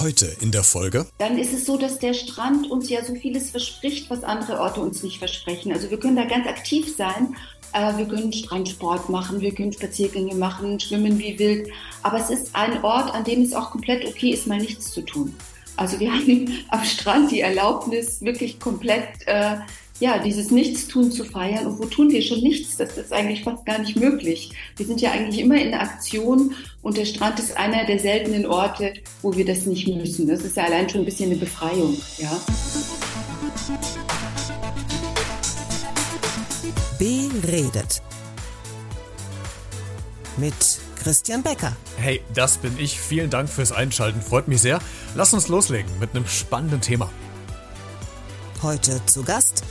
Heute in der Folge. Dann ist es so, dass der Strand uns ja so vieles verspricht, was andere Orte uns nicht versprechen. Also wir können da ganz aktiv sein. Äh, wir können Strandsport machen, wir können Spaziergänge machen, schwimmen wie wild. Aber es ist ein Ort, an dem es auch komplett okay ist, mal nichts zu tun. Also wir haben am Strand die Erlaubnis, wirklich komplett äh, ja, dieses Nichtstun zu feiern. Und wo tun wir schon nichts? Das ist eigentlich fast gar nicht möglich. Wir sind ja eigentlich immer in Aktion und der Strand ist einer der seltenen Orte, wo wir das nicht müssen. Das ist ja allein schon ein bisschen eine Befreiung, ja. Beredet. Mit Christian Becker. Hey, das bin ich. Vielen Dank fürs Einschalten. Freut mich sehr. Lass uns loslegen mit einem spannenden Thema. Heute zu Gast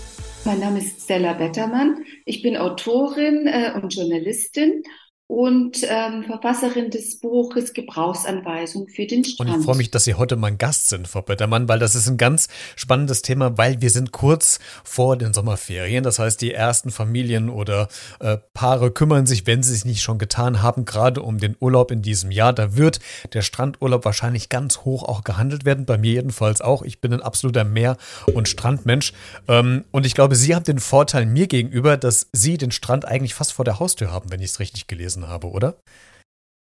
mein Name ist Stella Bettermann. Ich bin Autorin äh, und Journalistin und ähm, Verfasserin des Buches Gebrauchsanweisung für den Strand. Und ich freue mich, dass Sie heute mein Gast sind, Frau Bettermann, weil das ist ein ganz spannendes Thema, weil wir sind kurz vor den Sommerferien. Das heißt, die ersten Familien oder äh, Paare kümmern sich, wenn sie es nicht schon getan haben, gerade um den Urlaub in diesem Jahr. Da wird der Strandurlaub wahrscheinlich ganz hoch auch gehandelt werden, bei mir jedenfalls auch. Ich bin ein absoluter Meer- und Strandmensch. Ähm, und ich glaube, Sie haben den Vorteil mir gegenüber, dass Sie den Strand eigentlich fast vor der Haustür haben, wenn ich es richtig gelesen gelesen habe, oder?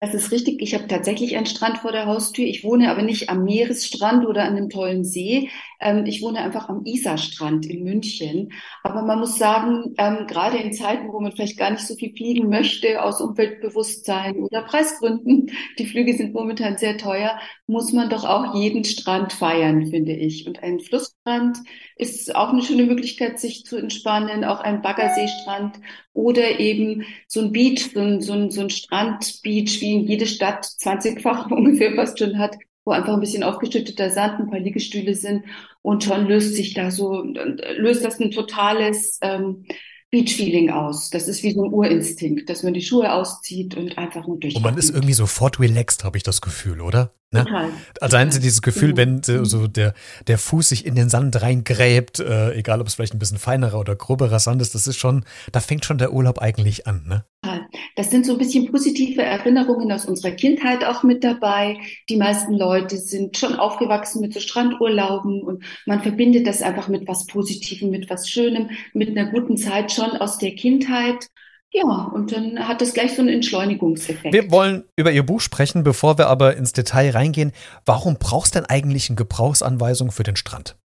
Das ist richtig. Ich habe tatsächlich einen Strand vor der Haustür. Ich wohne aber nicht am Meeresstrand oder an einem tollen See. Ähm, ich wohne einfach am Isarstrand in München. Aber man muss sagen, ähm, gerade in Zeiten, wo man vielleicht gar nicht so viel fliegen möchte, aus Umweltbewusstsein oder Preisgründen, die Flüge sind momentan sehr teuer, muss man doch auch jeden Strand feiern, finde ich. Und ein Flussstrand ist auch eine schöne Möglichkeit, sich zu entspannen, auch ein Baggerseestrand oder eben so ein Beach, so ein, so ein, so ein Strandbeach, wie wie jede Stadt 20-fach ungefähr fast schon hat, wo einfach ein bisschen aufgeschütteter Sand, ein paar Liegestühle sind und schon löst sich da so, löst das ein totales ähm, Beach-Feeling aus. Das ist wie so ein Urinstinkt, dass man die Schuhe auszieht und einfach nur durch. Und man ist irgendwie sofort relaxed, habe ich das Gefühl, oder? Ne? Total. Also dieses Gefühl, wenn so der, der Fuß sich in den Sand reingräbt, äh, egal ob es vielleicht ein bisschen feinerer oder groberer Sand ist, das ist schon, da fängt schon der Urlaub eigentlich an, ne? Das sind so ein bisschen positive Erinnerungen aus unserer Kindheit auch mit dabei. Die meisten Leute sind schon aufgewachsen mit so Strandurlauben und man verbindet das einfach mit was Positivem, mit was Schönem, mit einer guten Zeit schon aus der Kindheit. Ja, und dann hat das gleich so einen Entschleunigungseffekt. Wir wollen über Ihr Buch sprechen, bevor wir aber ins Detail reingehen. Warum brauchst du denn eigentlich eine Gebrauchsanweisung für den Strand?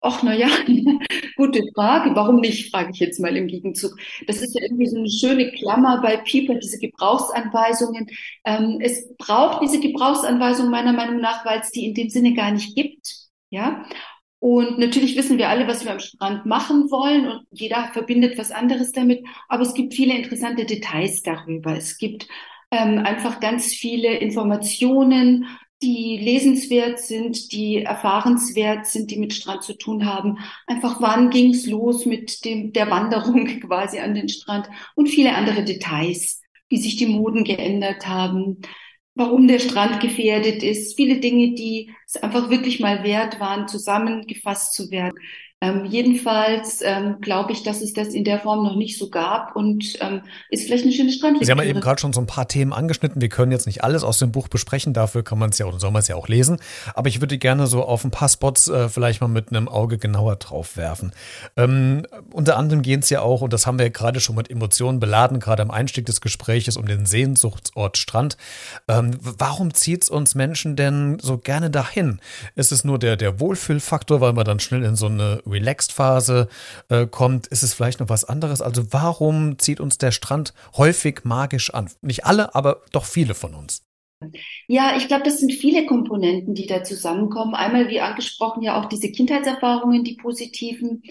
Ach, na ja, gute Frage. Warum nicht, frage ich jetzt mal im Gegenzug. Das ist ja irgendwie so eine schöne Klammer bei People, diese Gebrauchsanweisungen. Ähm, es braucht diese Gebrauchsanweisung meiner Meinung nach, weil es die in dem Sinne gar nicht gibt. Ja, und natürlich wissen wir alle, was wir am Strand machen wollen und jeder verbindet was anderes damit. Aber es gibt viele interessante Details darüber. Es gibt ähm, einfach ganz viele Informationen, die lesenswert sind, die erfahrenswert sind, die mit Strand zu tun haben. Einfach wann ging's los mit dem, der Wanderung quasi an den Strand und viele andere Details, wie sich die Moden geändert haben, warum der Strand gefährdet ist, viele Dinge, die es einfach wirklich mal wert waren, zusammengefasst zu werden. Ähm, jedenfalls ähm, glaube ich, dass es das in der Form noch nicht so gab und ähm, ist vielleicht eine schöne Strandlektüre. Sie haben ja eben gerade schon so ein paar Themen angeschnitten. Wir können jetzt nicht alles aus dem Buch besprechen, dafür kann man es ja oder soll man es ja auch lesen. Aber ich würde gerne so auf ein paar Spots äh, vielleicht mal mit einem Auge genauer drauf werfen. Ähm, unter anderem gehen es ja auch, und das haben wir ja gerade schon mit Emotionen beladen, gerade am Einstieg des Gespräches um den Sehnsuchtsort Strand. Ähm, warum zieht es uns Menschen denn so gerne dahin? Ist es nur der, der Wohlfühlfaktor, weil man dann schnell in so eine Relaxed-Phase äh, kommt, ist es vielleicht noch was anderes. Also warum zieht uns der Strand häufig magisch an? Nicht alle, aber doch viele von uns. Ja, ich glaube, das sind viele Komponenten, die da zusammenkommen. Einmal, wie angesprochen, ja auch diese Kindheitserfahrungen, die positiven.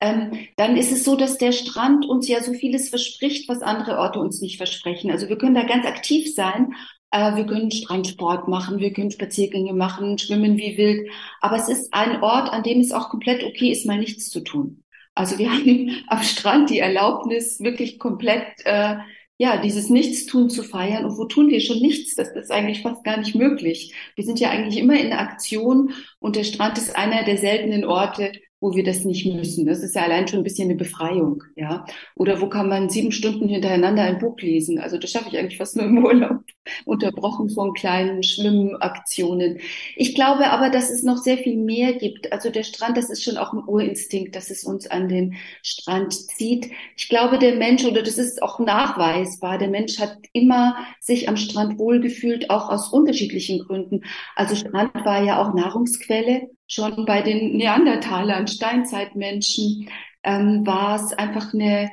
Ähm, dann ist es so, dass der Strand uns ja so vieles verspricht, was andere Orte uns nicht versprechen. Also wir können da ganz aktiv sein äh, wir können Strandsport machen, wir können Spaziergänge machen, schwimmen wie wild. Aber es ist ein Ort, an dem es auch komplett okay ist, mal nichts zu tun. Also wir haben am Strand die Erlaubnis, wirklich komplett äh, ja, dieses Nichtstun zu feiern. Und wo tun wir schon nichts? Das ist eigentlich fast gar nicht möglich. Wir sind ja eigentlich immer in Aktion und der Strand ist einer der seltenen Orte, wo wir das nicht müssen. Das ist ja allein schon ein bisschen eine Befreiung, ja. Oder wo kann man sieben Stunden hintereinander ein Buch lesen? Also das schaffe ich eigentlich fast nur im Urlaub, unterbrochen von kleinen Schwimmaktionen. Ich glaube aber, dass es noch sehr viel mehr gibt. Also der Strand, das ist schon auch ein Urinstinkt, dass es uns an den Strand zieht. Ich glaube, der Mensch, oder das ist auch nachweisbar, der Mensch hat immer sich am Strand wohlgefühlt, auch aus unterschiedlichen Gründen. Also Strand war ja auch Nahrungsquelle. Schon bei den Neandertalern, Steinzeitmenschen, ähm, war es einfach eine,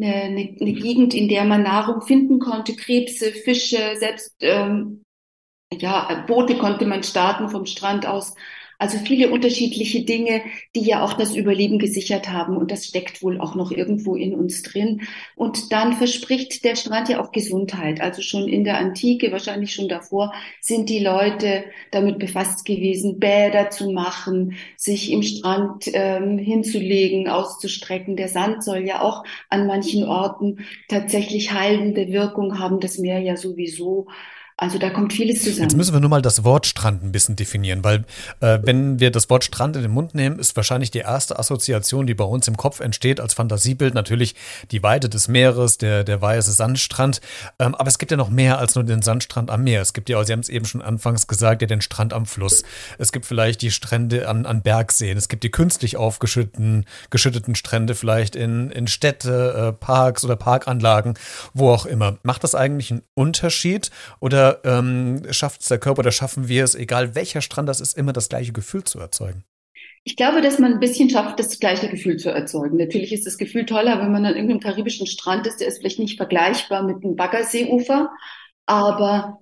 eine, eine, Gegend, in der man Nahrung finden konnte, Krebse, Fische, selbst ähm, ja, Boote konnte man starten vom Strand aus. Also viele unterschiedliche Dinge, die ja auch das Überleben gesichert haben. Und das steckt wohl auch noch irgendwo in uns drin. Und dann verspricht der Strand ja auch Gesundheit. Also schon in der Antike, wahrscheinlich schon davor, sind die Leute damit befasst gewesen, Bäder zu machen, sich im Strand ähm, hinzulegen, auszustrecken. Der Sand soll ja auch an manchen Orten tatsächlich heilende Wirkung haben. Das Meer ja sowieso. Also da kommt vieles zusammen. Jetzt müssen wir nur mal das Wort Strand ein bisschen definieren, weil äh, wenn wir das Wort Strand in den Mund nehmen, ist wahrscheinlich die erste Assoziation, die bei uns im Kopf entsteht als Fantasiebild, natürlich die Weite des Meeres, der, der weiße Sandstrand. Ähm, aber es gibt ja noch mehr als nur den Sandstrand am Meer. Es gibt ja, Sie haben es eben schon anfangs gesagt, ja den Strand am Fluss. Es gibt vielleicht die Strände an, an Bergseen. Es gibt die künstlich aufgeschütteten geschütteten Strände vielleicht in, in Städte, äh, Parks oder Parkanlagen, wo auch immer. Macht das eigentlich einen Unterschied oder ähm, schafft es der Körper oder schaffen wir es, egal welcher Strand das ist, immer das gleiche Gefühl zu erzeugen? Ich glaube, dass man ein bisschen schafft, das gleiche Gefühl zu erzeugen. Natürlich ist das Gefühl toller, wenn man an irgendeinem karibischen Strand ist, der ist vielleicht nicht vergleichbar mit einem Baggerseeufer, aber,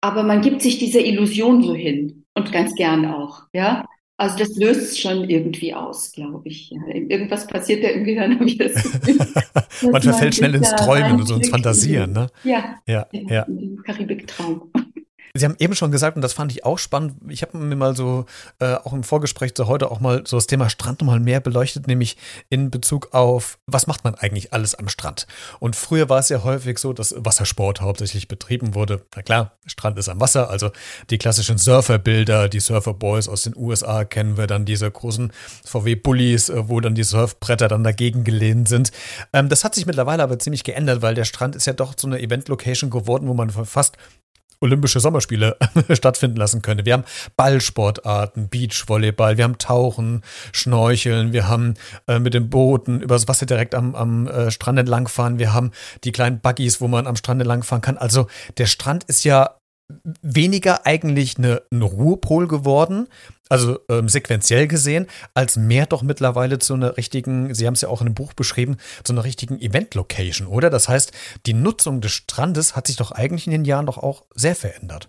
aber man gibt sich dieser Illusion so hin und ganz gern auch, ja. Also das löst es schon irgendwie aus, glaube ich. Ja, irgendwas passiert da irgendwie, dann habe ich das Gefühl. man verfällt schnell ins Träumen und so ins Fantasieren, ne? Ja, ja, ja. ja. Karibiktraum. Sie haben eben schon gesagt, und das fand ich auch spannend, ich habe mir mal so äh, auch im Vorgespräch zu heute auch mal so das Thema Strand nochmal mehr beleuchtet, nämlich in Bezug auf, was macht man eigentlich alles am Strand? Und früher war es ja häufig so, dass Wassersport hauptsächlich betrieben wurde. Na klar, Strand ist am Wasser, also die klassischen Surferbilder, die Surferboys aus den USA kennen wir, dann diese großen VW-Bullies, äh, wo dann die Surfbretter dann dagegen gelehnt sind. Ähm, das hat sich mittlerweile aber ziemlich geändert, weil der Strand ist ja doch so eine Event-Location geworden, wo man fast Olympische Sommerspiele stattfinden lassen könnte. Wir haben Ballsportarten, Beachvolleyball, wir haben Tauchen, Schnorcheln, wir haben äh, mit den Booten übers Wasser direkt am, am äh, Strand entlangfahren, wir haben die kleinen Buggies, wo man am Strand entlangfahren kann. Also der Strand ist ja weniger eigentlich eine, ein Ruhepol geworden, also ähm, sequenziell gesehen, als mehr doch mittlerweile zu einer richtigen, Sie haben es ja auch in einem Buch beschrieben, zu einer richtigen Event-Location, oder? Das heißt, die Nutzung des Strandes hat sich doch eigentlich in den Jahren doch auch sehr verändert.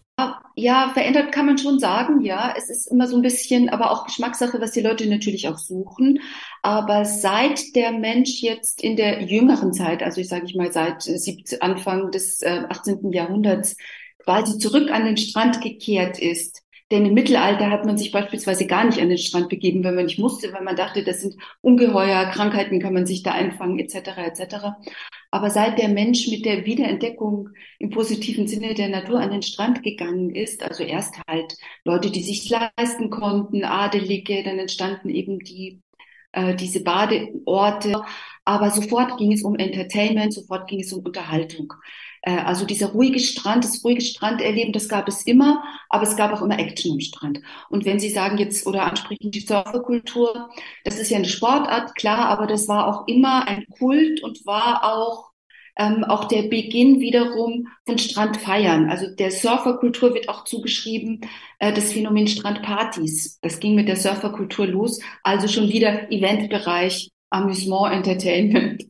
Ja, verändert kann man schon sagen, ja. Es ist immer so ein bisschen, aber auch Geschmackssache, was die Leute natürlich auch suchen. Aber seit der Mensch jetzt in der jüngeren Zeit, also ich sage ich mal seit Anfang des äh, 18. Jahrhunderts, quasi zurück an den Strand gekehrt ist, denn im Mittelalter hat man sich beispielsweise gar nicht an den Strand begeben, wenn man nicht musste, weil man dachte, das sind Ungeheuer, Krankheiten kann man sich da einfangen, etc. etc. Aber seit der Mensch mit der Wiederentdeckung im positiven Sinne der Natur an den Strand gegangen ist, also erst halt Leute, die sich leisten konnten, Adelige, dann entstanden eben die äh, diese Badeorte, aber sofort ging es um Entertainment, sofort ging es um Unterhaltung. Äh, also dieser ruhige Strand, das ruhige Stranderleben, das gab es immer, aber es gab auch immer Action am Strand. Und wenn Sie sagen jetzt oder ansprechen die Surferkultur, das ist ja eine Sportart, klar, aber das war auch immer ein Kult und war auch ähm, auch der Beginn wiederum von Strandfeiern. Also der Surferkultur wird auch zugeschrieben äh, das Phänomen Strandpartys. Das ging mit der Surferkultur los, also schon wieder Eventbereich, Amüsement, Entertainment.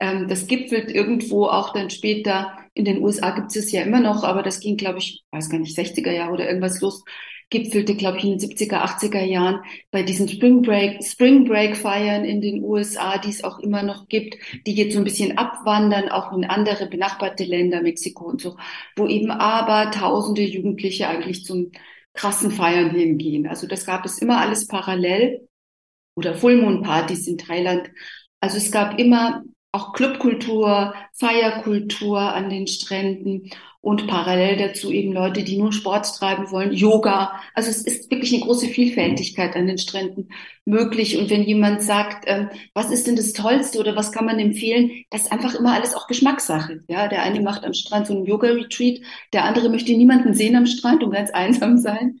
Ähm, das gipfelt irgendwo auch dann später in den USA gibt es ja immer noch, aber das ging, glaube ich, weiß gar nicht, 60er Jahre oder irgendwas los, gipfelte, glaube ich, in den 70er, 80er Jahren bei diesen Spring Break, Spring Break Feiern in den USA, die es auch immer noch gibt, die jetzt so ein bisschen abwandern, auch in andere benachbarte Länder, Mexiko und so, wo eben aber tausende Jugendliche eigentlich zum krassen Feiern hingehen. Also das gab es immer alles parallel oder Full Moon Partys in Thailand. Also es gab immer auch Clubkultur, Feierkultur an den Stränden. und parallel dazu eben Leute, die nur Sport treiben wollen, Yoga. Also es ist wirklich eine große Vielfältigkeit an den Stränden möglich. Und wenn jemand sagt, ähm, was ist denn das Tollste oder was kann man empfehlen, das ist einfach immer alles auch Geschmackssache. Ja, der eine macht am Strand so einen Yoga-Retreat, der andere möchte niemanden sehen am Strand und ganz einsam sein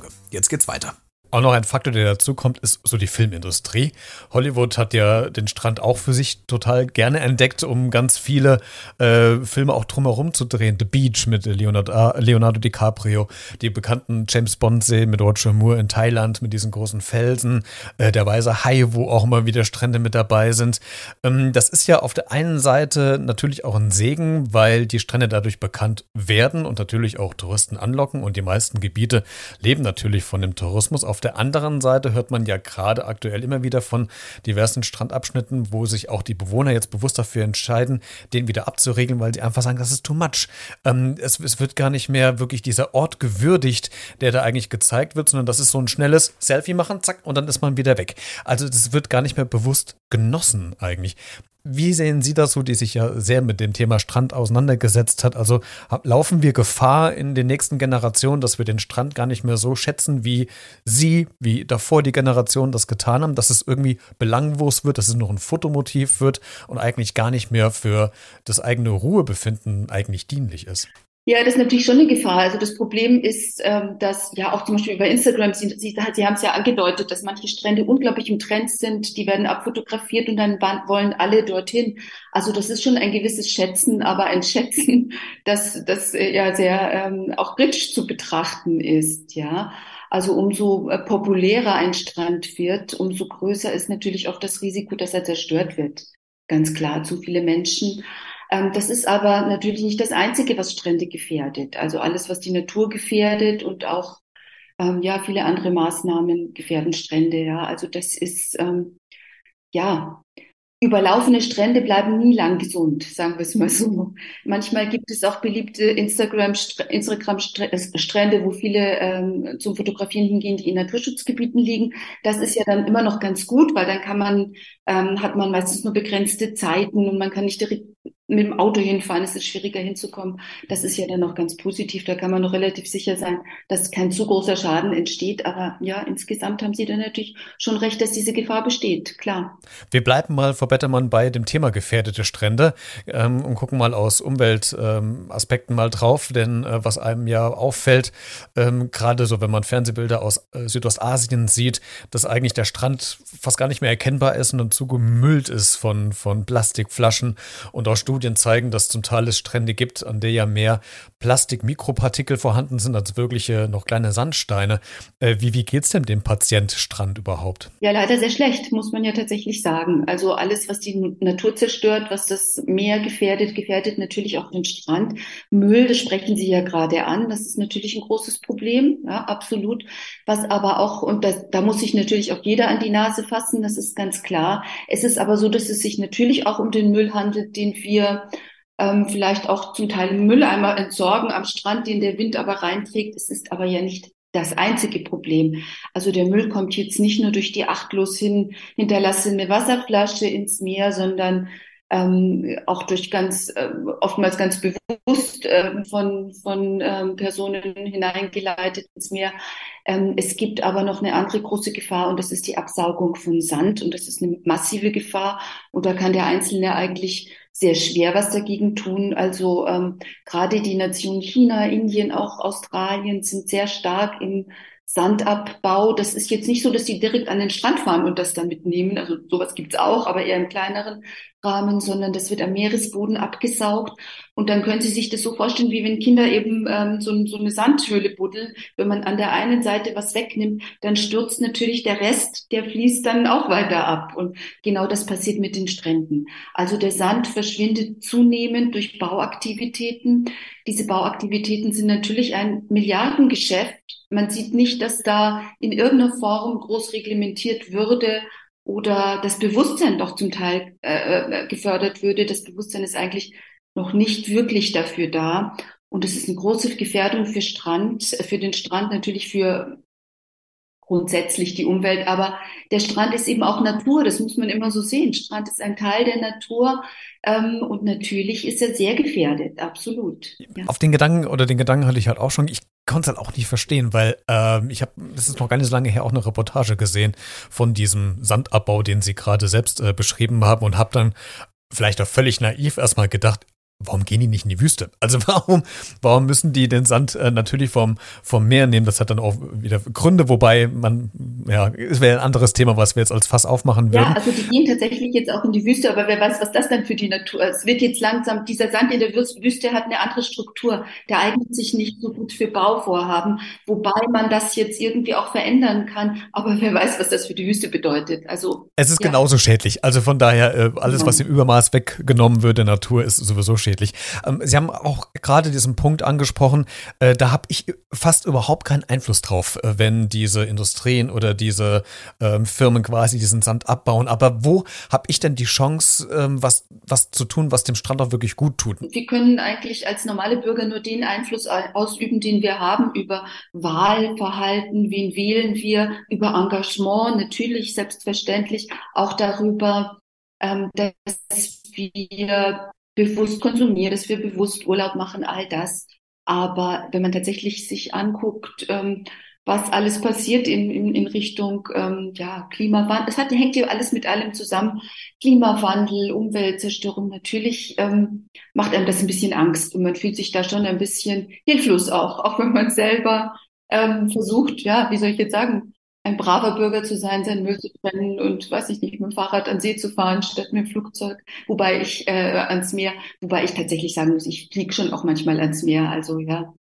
Folge. Jetzt geht's weiter. Auch noch ein Faktor, der dazu kommt, ist so die Filmindustrie. Hollywood hat ja den Strand auch für sich total gerne entdeckt, um ganz viele äh, Filme auch drumherum zu drehen. The Beach mit Leonardo, äh, Leonardo DiCaprio, die bekannten James Bond-Serien mit Roger Moore in Thailand mit diesen großen Felsen, äh, der weiße Hai, wo auch immer wieder Strände mit dabei sind. Ähm, das ist ja auf der einen Seite natürlich auch ein Segen, weil die Strände dadurch bekannt werden und natürlich auch Touristen anlocken und die meisten Gebiete leben natürlich von dem Tourismus. Auf auf der anderen Seite hört man ja gerade aktuell immer wieder von diversen Strandabschnitten, wo sich auch die Bewohner jetzt bewusst dafür entscheiden, den wieder abzuregeln, weil sie einfach sagen, das ist too much. Ähm, es, es wird gar nicht mehr wirklich dieser Ort gewürdigt, der da eigentlich gezeigt wird, sondern das ist so ein schnelles Selfie machen, zack, und dann ist man wieder weg. Also das wird gar nicht mehr bewusst genossen eigentlich. Wie sehen Sie das so, die sich ja sehr mit dem Thema Strand auseinandergesetzt hat? Also laufen wir Gefahr in den nächsten Generationen, dass wir den Strand gar nicht mehr so schätzen, wie Sie, wie davor die Generationen das getan haben, dass es irgendwie belanglos wird, dass es noch ein Fotomotiv wird und eigentlich gar nicht mehr für das eigene Ruhebefinden eigentlich dienlich ist? Ja, das ist natürlich schon eine Gefahr. Also das Problem ist, ähm, dass ja auch zum Beispiel über Instagram, Sie, Sie, haben es ja angedeutet, dass manche Strände unglaublich im Trend sind, die werden abfotografiert und dann wollen alle dorthin. Also das ist schon ein gewisses Schätzen, aber ein Schätzen, das, das äh, ja sehr ähm, auch rich zu betrachten ist, ja. Also umso äh, populärer ein Strand wird, umso größer ist natürlich auch das Risiko, dass er zerstört wird. Ganz klar, zu viele Menschen das ist aber natürlich nicht das Einzige, was Strände gefährdet. Also alles, was die Natur gefährdet und auch ähm, ja viele andere Maßnahmen gefährden Strände. Ja, also das ist ähm, ja Überlaufene Strände bleiben nie lang gesund, sagen wir es mal so. Manchmal gibt es auch beliebte Instagram-Strände, wo viele ähm, zum Fotografieren hingehen, die in Naturschutzgebieten liegen. Das ist ja dann immer noch ganz gut, weil dann kann man, ähm, hat man meistens nur begrenzte Zeiten und man kann nicht direkt mit dem Auto hinfahren, ist es schwieriger hinzukommen. Das ist ja dann noch ganz positiv. Da kann man noch relativ sicher sein, dass kein zu großer Schaden entsteht. Aber ja, insgesamt haben Sie dann natürlich schon recht, dass diese Gefahr besteht. Klar. Wir bleiben mal, Frau Bettermann, bei dem Thema gefährdete Strände ähm, und gucken mal aus Umweltaspekten ähm, mal drauf. Denn äh, was einem ja auffällt, ähm, gerade so, wenn man Fernsehbilder aus äh, Südostasien sieht, dass eigentlich der Strand fast gar nicht mehr erkennbar ist und zugemüllt ist von, von Plastikflaschen und auch Studien zeigen, dass zum Teil es Strände gibt, an der ja mehr Plastik-Mikropartikel vorhanden sind als wirkliche noch kleine Sandsteine. Äh, wie wie geht es denn dem Patientstrand überhaupt? Ja, leider sehr schlecht, muss man ja tatsächlich sagen. Also alles, was die Natur zerstört, was das Meer gefährdet, gefährdet natürlich auch den Strand. Müll, das sprechen Sie ja gerade an, das ist natürlich ein großes Problem, ja, absolut. Was aber auch, und das, da muss sich natürlich auch jeder an die Nase fassen, das ist ganz klar. Es ist aber so, dass es sich natürlich auch um den Müll handelt, den wir ähm, vielleicht auch zum Teil Mülleimer entsorgen am Strand, den der Wind aber reinträgt. Es ist aber ja nicht das einzige Problem. Also der Müll kommt jetzt nicht nur durch die achtlos hin hinterlassene Wasserflasche ins Meer, sondern ähm, auch durch ganz äh, oftmals ganz bewusst äh, von von ähm, Personen hineingeleitet ins Meer. Ähm, es gibt aber noch eine andere große Gefahr und das ist die Absaugung von Sand und das ist eine massive Gefahr und da kann der Einzelne eigentlich sehr schwer was dagegen tun. Also ähm, gerade die Nation China, Indien, auch Australien sind sehr stark im Sandabbau. Das ist jetzt nicht so, dass sie direkt an den Strand fahren und das dann mitnehmen. Also sowas gibt's auch, aber eher im kleineren Rahmen, sondern das wird am Meeresboden abgesaugt. Und dann können Sie sich das so vorstellen, wie wenn Kinder eben ähm, so, so eine Sandhöhle buddeln. Wenn man an der einen Seite was wegnimmt, dann stürzt natürlich der Rest, der fließt dann auch weiter ab. Und genau das passiert mit den Stränden. Also der Sand verschwindet zunehmend durch Bauaktivitäten. Diese Bauaktivitäten sind natürlich ein Milliardengeschäft. Man sieht nicht, dass da in irgendeiner Form groß reglementiert würde, oder das Bewusstsein doch zum Teil äh, äh, gefördert würde. Das Bewusstsein ist eigentlich noch nicht wirklich dafür da. Und es ist eine große Gefährdung für Strand, für den Strand natürlich für grundsätzlich die Umwelt, aber der Strand ist eben auch Natur, das muss man immer so sehen. Strand ist ein Teil der Natur ähm, und natürlich ist er sehr gefährdet, absolut. Ja. Auf den Gedanken oder den Gedanken hatte ich halt auch schon, ich konnte es halt auch nicht verstehen, weil ähm, ich habe, das ist noch gar nicht so lange her, auch eine Reportage gesehen von diesem Sandabbau, den Sie gerade selbst äh, beschrieben haben und habe dann vielleicht auch völlig naiv erstmal gedacht, warum gehen die nicht in die Wüste? Also warum, warum müssen die den Sand äh, natürlich vom, vom Meer nehmen? Das hat dann auch wieder Gründe, wobei man, ja, es wäre ein anderes Thema, was wir jetzt als Fass aufmachen würden. Ja, also die gehen tatsächlich jetzt auch in die Wüste, aber wer weiß, was das dann für die Natur ist. Es wird jetzt langsam, dieser Sand in der Wüste hat eine andere Struktur. Der eignet sich nicht so gut für Bauvorhaben, wobei man das jetzt irgendwie auch verändern kann. Aber wer weiß, was das für die Wüste bedeutet. Also. Es ist ja. genauso schädlich. Also von daher, äh, alles, ja. was im Übermaß weggenommen wird der Natur, ist sowieso schädlich schädlich. Ähm, Sie haben auch gerade diesen Punkt angesprochen, äh, da habe ich fast überhaupt keinen Einfluss drauf, äh, wenn diese Industrien oder diese ähm, Firmen quasi diesen Sand abbauen. Aber wo habe ich denn die Chance, ähm, was, was zu tun, was dem Strand auch wirklich gut tut? Wir können eigentlich als normale Bürger nur den Einfluss ausüben, den wir haben über Wahlverhalten, wen wählen wir, über Engagement, natürlich selbstverständlich auch darüber, dass wir bewusst konsumieren, dass wir bewusst Urlaub machen, all das. Aber wenn man tatsächlich sich anguckt, ähm, was alles passiert in, in, in Richtung ähm, ja, Klimawandel, es hat, hängt ja alles mit allem zusammen. Klimawandel, Umweltzerstörung, natürlich ähm, macht einem das ein bisschen Angst und man fühlt sich da schon ein bisschen hilflos auch, auch wenn man selber ähm, versucht, ja, wie soll ich jetzt sagen, ein braver Bürger zu sein, sein Müll zu trennen und weiß ich nicht, mit dem Fahrrad an See zu fahren statt mit dem Flugzeug, wobei ich äh, ans Meer, wobei ich tatsächlich sagen muss, ich fliege schon auch manchmal ans Meer, also ja,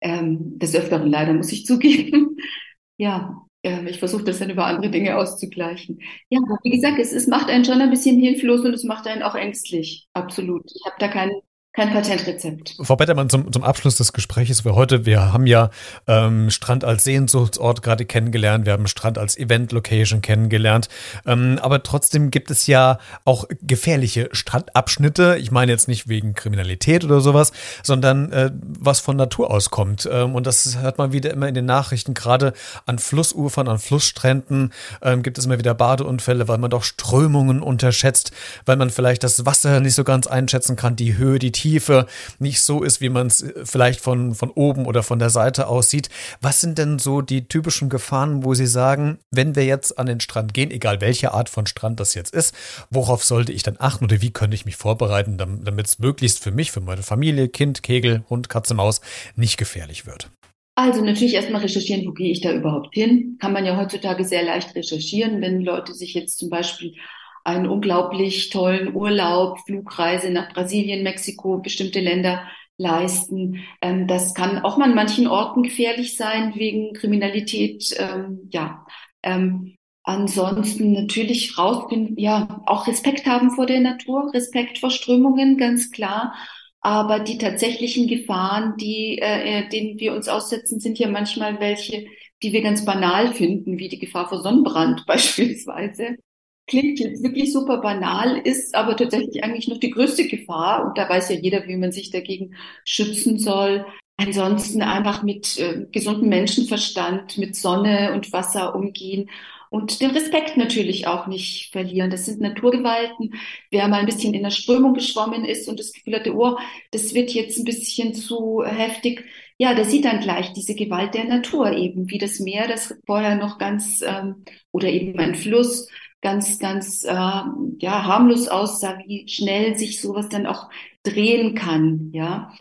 ähm, des Öfteren leider muss ich zugeben. ja, äh, ich versuche das dann über andere Dinge auszugleichen. Ja, wie gesagt, es, es macht einen schon ein bisschen hilflos und es macht einen auch ängstlich, absolut. Ich habe da keinen kein Patentrezept. Frau Bettermann, zum, zum Abschluss des Gesprächs für heute. Wir haben ja ähm, Strand als Sehnsuchtsort gerade kennengelernt. Wir haben Strand als Event-Location kennengelernt. Ähm, aber trotzdem gibt es ja auch gefährliche Strandabschnitte. Ich meine jetzt nicht wegen Kriminalität oder sowas, sondern äh, was von Natur aus kommt. Ähm, und das hört man wieder immer in den Nachrichten. Gerade an Flussufern, an Flussstränden ähm, gibt es immer wieder Badeunfälle, weil man doch Strömungen unterschätzt, weil man vielleicht das Wasser nicht so ganz einschätzen kann, die Höhe, die Tiefe Tiefe nicht so ist, wie man es äh, vielleicht von, von oben oder von der Seite aussieht. Was sind denn so die typischen Gefahren, wo Sie sagen, wenn wir jetzt an den Strand gehen, egal welche Art von Strand das jetzt ist, worauf sollte ich dann achten oder wie könnte ich mich vorbereiten, damit es möglichst für mich, für meine Familie, Kind, Kegel, Hund, Katze, Maus nicht gefährlich wird? Also natürlich erstmal recherchieren, wo gehe ich da überhaupt hin? Kann man ja heutzutage sehr leicht recherchieren, wenn Leute sich jetzt zum Beispiel einen unglaublich tollen Urlaub, Flugreise nach Brasilien, Mexiko, bestimmte Länder leisten. Ähm, das kann auch mal an manchen Orten gefährlich sein wegen Kriminalität. Ähm, ja, ähm, ansonsten natürlich rausfinden, ja, auch Respekt haben vor der Natur, Respekt vor Strömungen, ganz klar. Aber die tatsächlichen Gefahren, die, äh, äh denen wir uns aussetzen, sind ja manchmal welche, die wir ganz banal finden, wie die Gefahr vor Sonnenbrand beispielsweise klingt wirklich super banal, ist aber tatsächlich eigentlich noch die größte Gefahr. Und da weiß ja jeder, wie man sich dagegen schützen soll. Ansonsten einfach mit äh, gesundem Menschenverstand, mit Sonne und Wasser umgehen und den Respekt natürlich auch nicht verlieren. Das sind Naturgewalten. Wer mal ein bisschen in der Strömung geschwommen ist und das Gefühl hatte, oh, das wird jetzt ein bisschen zu heftig, ja, der sieht dann gleich diese Gewalt der Natur eben, wie das Meer, das vorher noch ganz ähm, oder eben ein Fluss ganz, ganz äh, ja, harmlos aussah, wie schnell sich sowas dann auch drehen kann. Ja,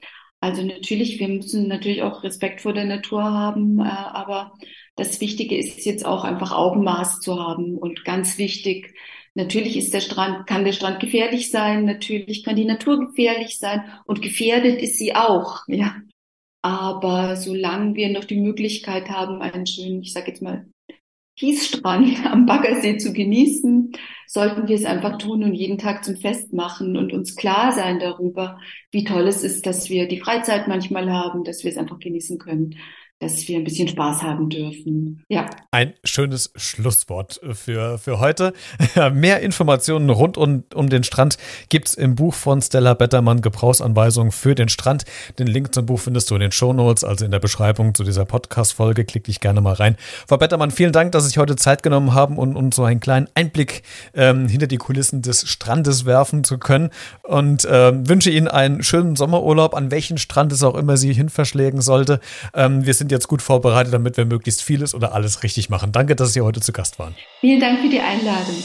also natürlich, wir müssen natürlich auch Respekt vor der Natur haben, äh, aber das Wichtige ist jetzt auch einfach Augenmaß zu haben und ganz wichtig, Natürlich ist der Strand, kann der Strand gefährlich sein, natürlich kann die Natur gefährlich sein und gefährdet ist sie auch, ja. Aber solange wir noch die Möglichkeit haben, einen schönen, ich sage jetzt mal, Kiesstrand am Baggersee zu genießen, sollten wir es einfach tun und jeden Tag zum Fest machen und uns klar sein darüber, wie toll es ist, dass wir die Freizeit manchmal haben, dass wir es einfach genießen können dass wir ein bisschen Spaß haben dürfen. Ja. Ein schönes Schlusswort für, für heute. Mehr Informationen rund um, um den Strand gibt es im Buch von Stella Bettermann, Gebrauchsanweisungen für den Strand. Den Link zum Buch findest du in den Shownotes, also in der Beschreibung zu dieser Podcast-Folge. Klick dich gerne mal rein. Frau Bettermann, vielen Dank, dass Sie sich heute Zeit genommen haben und uns so einen kleinen Einblick ähm, hinter die Kulissen des Strandes werfen zu können. Und ähm, wünsche Ihnen einen schönen Sommerurlaub, an welchen Strand es auch immer Sie hin verschlägen sollte. Ähm, wir sind jetzt gut vorbereitet, damit wir möglichst vieles oder alles richtig machen. Danke, dass Sie heute zu Gast waren. Vielen Dank für die Einladung.